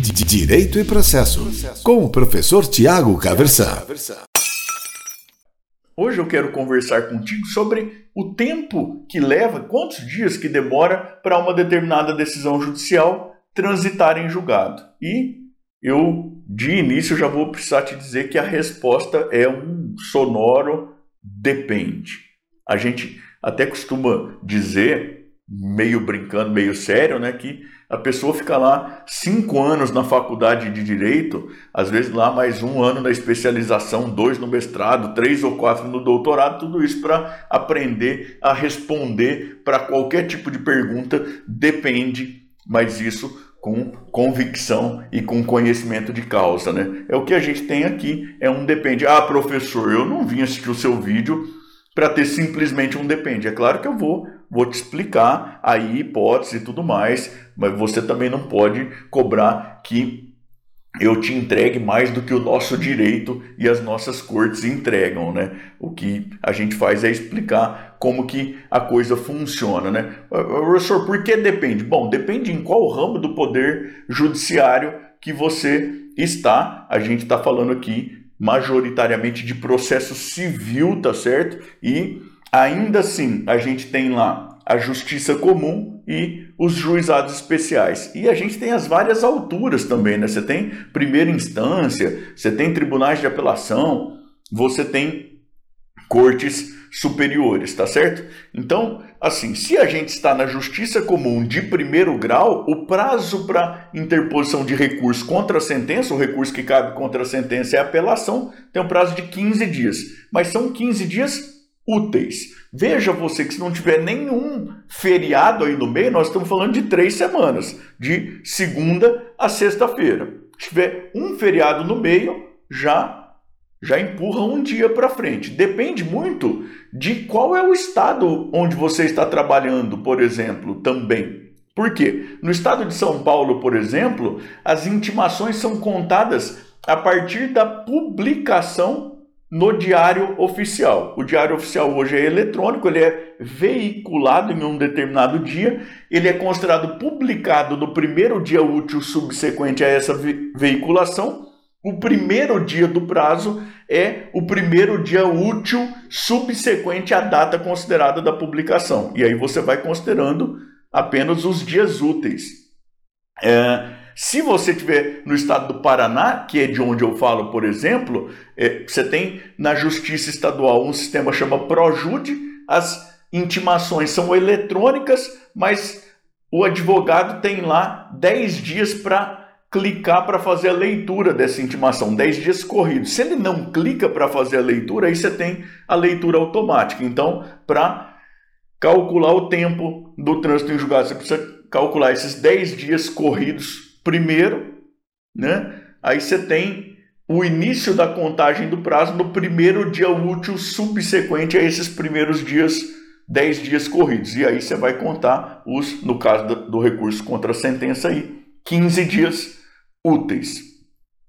Direito e Processo, com o professor Tiago Caversan. Hoje eu quero conversar contigo sobre o tempo que leva, quantos dias que demora para uma determinada decisão judicial transitar em julgado. E eu, de início, já vou precisar te dizer que a resposta é um sonoro depende. A gente até costuma dizer, meio brincando, meio sério, né, que a pessoa fica lá cinco anos na faculdade de direito, às vezes lá mais um ano na especialização, dois no mestrado, três ou quatro no doutorado, tudo isso para aprender a responder para qualquer tipo de pergunta, depende, mas isso com convicção e com conhecimento de causa, né? É o que a gente tem aqui, é um depende. Ah, professor, eu não vim assistir o seu vídeo para ter simplesmente um depende. É claro que eu vou, vou te explicar aí hipótese e tudo mais, mas você também não pode cobrar que eu te entregue mais do que o nosso direito e as nossas cortes entregam, né? O que a gente faz é explicar como que a coisa funciona, né? Professor, por que depende? Bom, depende em qual ramo do poder judiciário que você está. A gente está falando aqui majoritariamente de processo civil, tá certo? E ainda assim, a gente tem lá a justiça comum e os juizados especiais. E a gente tem as várias alturas também, né? Você tem primeira instância, você tem tribunais de apelação, você tem cortes superiores, tá certo? Então, assim, se a gente está na justiça comum de primeiro grau, o prazo para interposição de recurso contra a sentença, o recurso que cabe contra a sentença é a apelação, tem um prazo de 15 dias, mas são 15 dias úteis. Veja você que se não tiver nenhum feriado aí no meio, nós estamos falando de três semanas, de segunda a sexta-feira. Se tiver um feriado no meio, já já empurra um dia para frente. Depende muito de qual é o estado onde você está trabalhando, por exemplo, também. Por quê? No estado de São Paulo, por exemplo, as intimações são contadas a partir da publicação no Diário Oficial. O Diário Oficial hoje é eletrônico, ele é veiculado em um determinado dia, ele é considerado publicado no primeiro dia útil subsequente a essa veiculação o primeiro dia do prazo é o primeiro dia útil subsequente à data considerada da publicação. E aí você vai considerando apenas os dias úteis. É, se você estiver no estado do Paraná, que é de onde eu falo, por exemplo, é, você tem na Justiça Estadual um sistema chama Projude, as intimações são eletrônicas, mas o advogado tem lá 10 dias para clicar para fazer a leitura dessa intimação, 10 dias corridos. Se ele não clica para fazer a leitura, aí você tem a leitura automática. Então, para calcular o tempo do trânsito em julgado, você precisa calcular esses 10 dias corridos primeiro, né? Aí você tem o início da contagem do prazo no primeiro dia útil subsequente a esses primeiros dias, 10 dias corridos. E aí você vai contar os, no caso do, recurso contra a sentença aí, 15 dias úteis.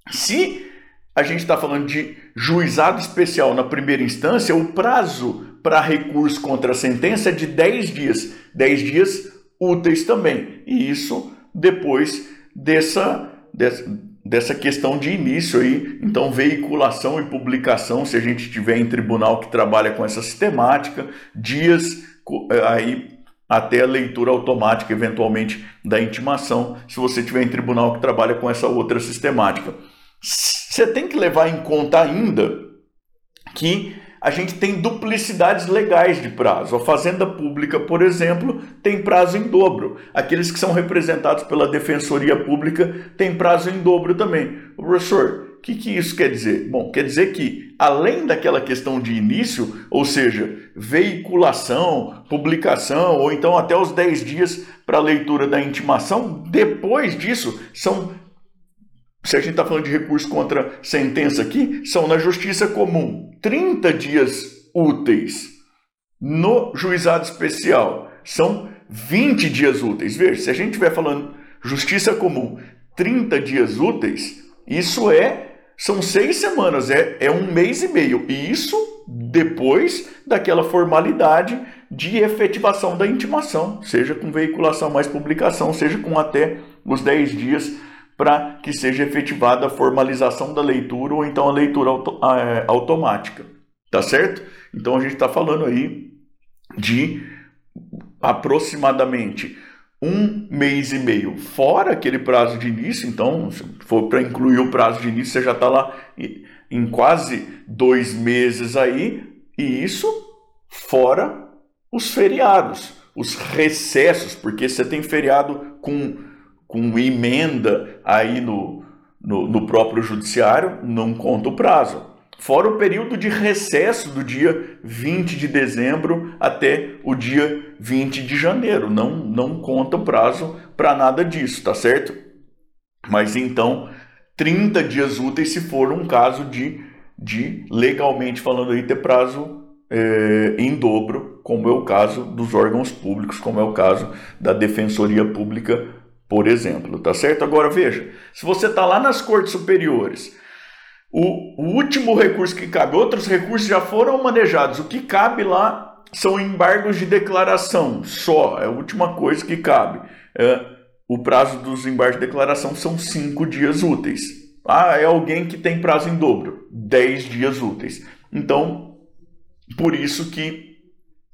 Se a gente está falando de juizado especial na primeira instância, o prazo para recurso contra a sentença é de 10 dias. 10 dias úteis também. E isso depois dessa, dessa, dessa questão de início aí. Então, veiculação e publicação, se a gente tiver em tribunal que trabalha com essa sistemática, dias aí até a leitura automática, eventualmente, da intimação, se você tiver em tribunal que trabalha com essa outra sistemática. Você tem que levar em conta ainda que a gente tem duplicidades legais de prazo. A Fazenda Pública, por exemplo, tem prazo em dobro. Aqueles que são representados pela Defensoria Pública têm prazo em dobro também. O professor, o que, que isso quer dizer? Bom, quer dizer que, além daquela questão de início, ou seja, veiculação, publicação, ou então até os 10 dias para a leitura da intimação, depois disso, são. Se a gente está falando de recurso contra sentença aqui, são na justiça comum 30 dias úteis. No juizado especial, são 20 dias úteis. Veja, se a gente estiver falando justiça comum 30 dias úteis, isso é são seis semanas, é, é um mês e meio. E isso depois daquela formalidade de efetivação da intimação, seja com veiculação mais publicação, seja com até os 10 dias para que seja efetivada a formalização da leitura ou então a leitura auto, é, automática. Tá certo? Então a gente está falando aí de aproximadamente um mês e meio fora aquele prazo de início. Então, se for para incluir o prazo de início, você já está lá em quase dois meses aí, e isso fora os feriados, os recessos, porque você tem feriado com, com emenda aí no, no, no próprio judiciário, não conta o prazo. Fora o período de recesso do dia 20 de dezembro até o dia 20 de janeiro. Não, não conta o prazo para nada disso, tá certo? Mas então, 30 dias úteis se for um caso de, de legalmente falando aí, ter prazo é, em dobro, como é o caso dos órgãos públicos, como é o caso da Defensoria Pública, por exemplo, tá certo? Agora veja, se você está lá nas cortes superiores o, o último recurso que cabe, outros recursos já foram manejados. O que cabe lá são embargos de declaração só, é a última coisa que cabe. É, o prazo dos embargos de declaração são cinco dias úteis. Ah, é alguém que tem prazo em dobro, 10 dias úteis. Então, por isso que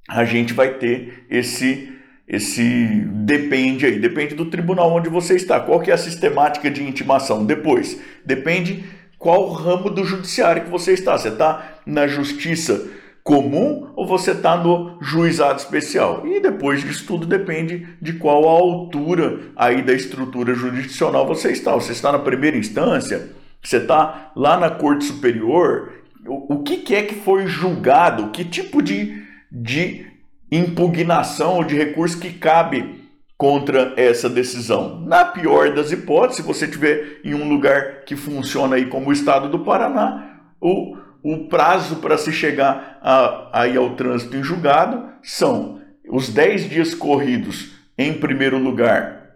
a gente vai ter esse esse depende aí, depende do tribunal onde você está. Qual que é a sistemática de intimação? Depois, depende qual ramo do judiciário que você está. Você está na justiça comum ou você está no juizado especial? E depois disso tudo depende de qual a altura aí da estrutura jurisdicional você está. Você está na primeira instância? Você está lá na corte superior? O, que, que é que foi julgado? Que tipo de, de impugnação ou de recurso que cabe contra essa decisão. Na pior das hipóteses, se você estiver em um lugar que funciona aí como o estado do Paraná, o, o prazo para se chegar a, aí ao trânsito em julgado são os 10 dias corridos em primeiro lugar,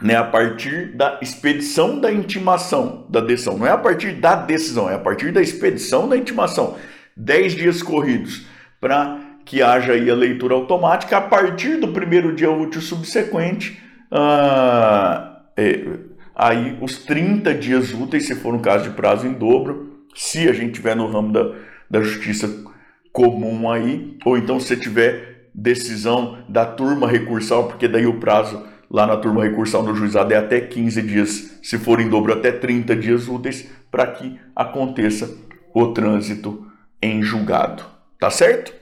né, a partir da expedição da intimação da decisão. Não é a partir da decisão, é a partir da expedição da intimação. 10 dias corridos para que haja aí a leitura automática a partir do primeiro dia útil subsequente, ah, é, aí os 30 dias úteis, se for um caso de prazo em dobro, se a gente tiver no ramo da, da justiça comum aí, ou então se tiver decisão da turma recursal, porque daí o prazo lá na turma recursal no juizado é até 15 dias, se for em dobro até 30 dias úteis, para que aconteça o trânsito em julgado. Tá certo?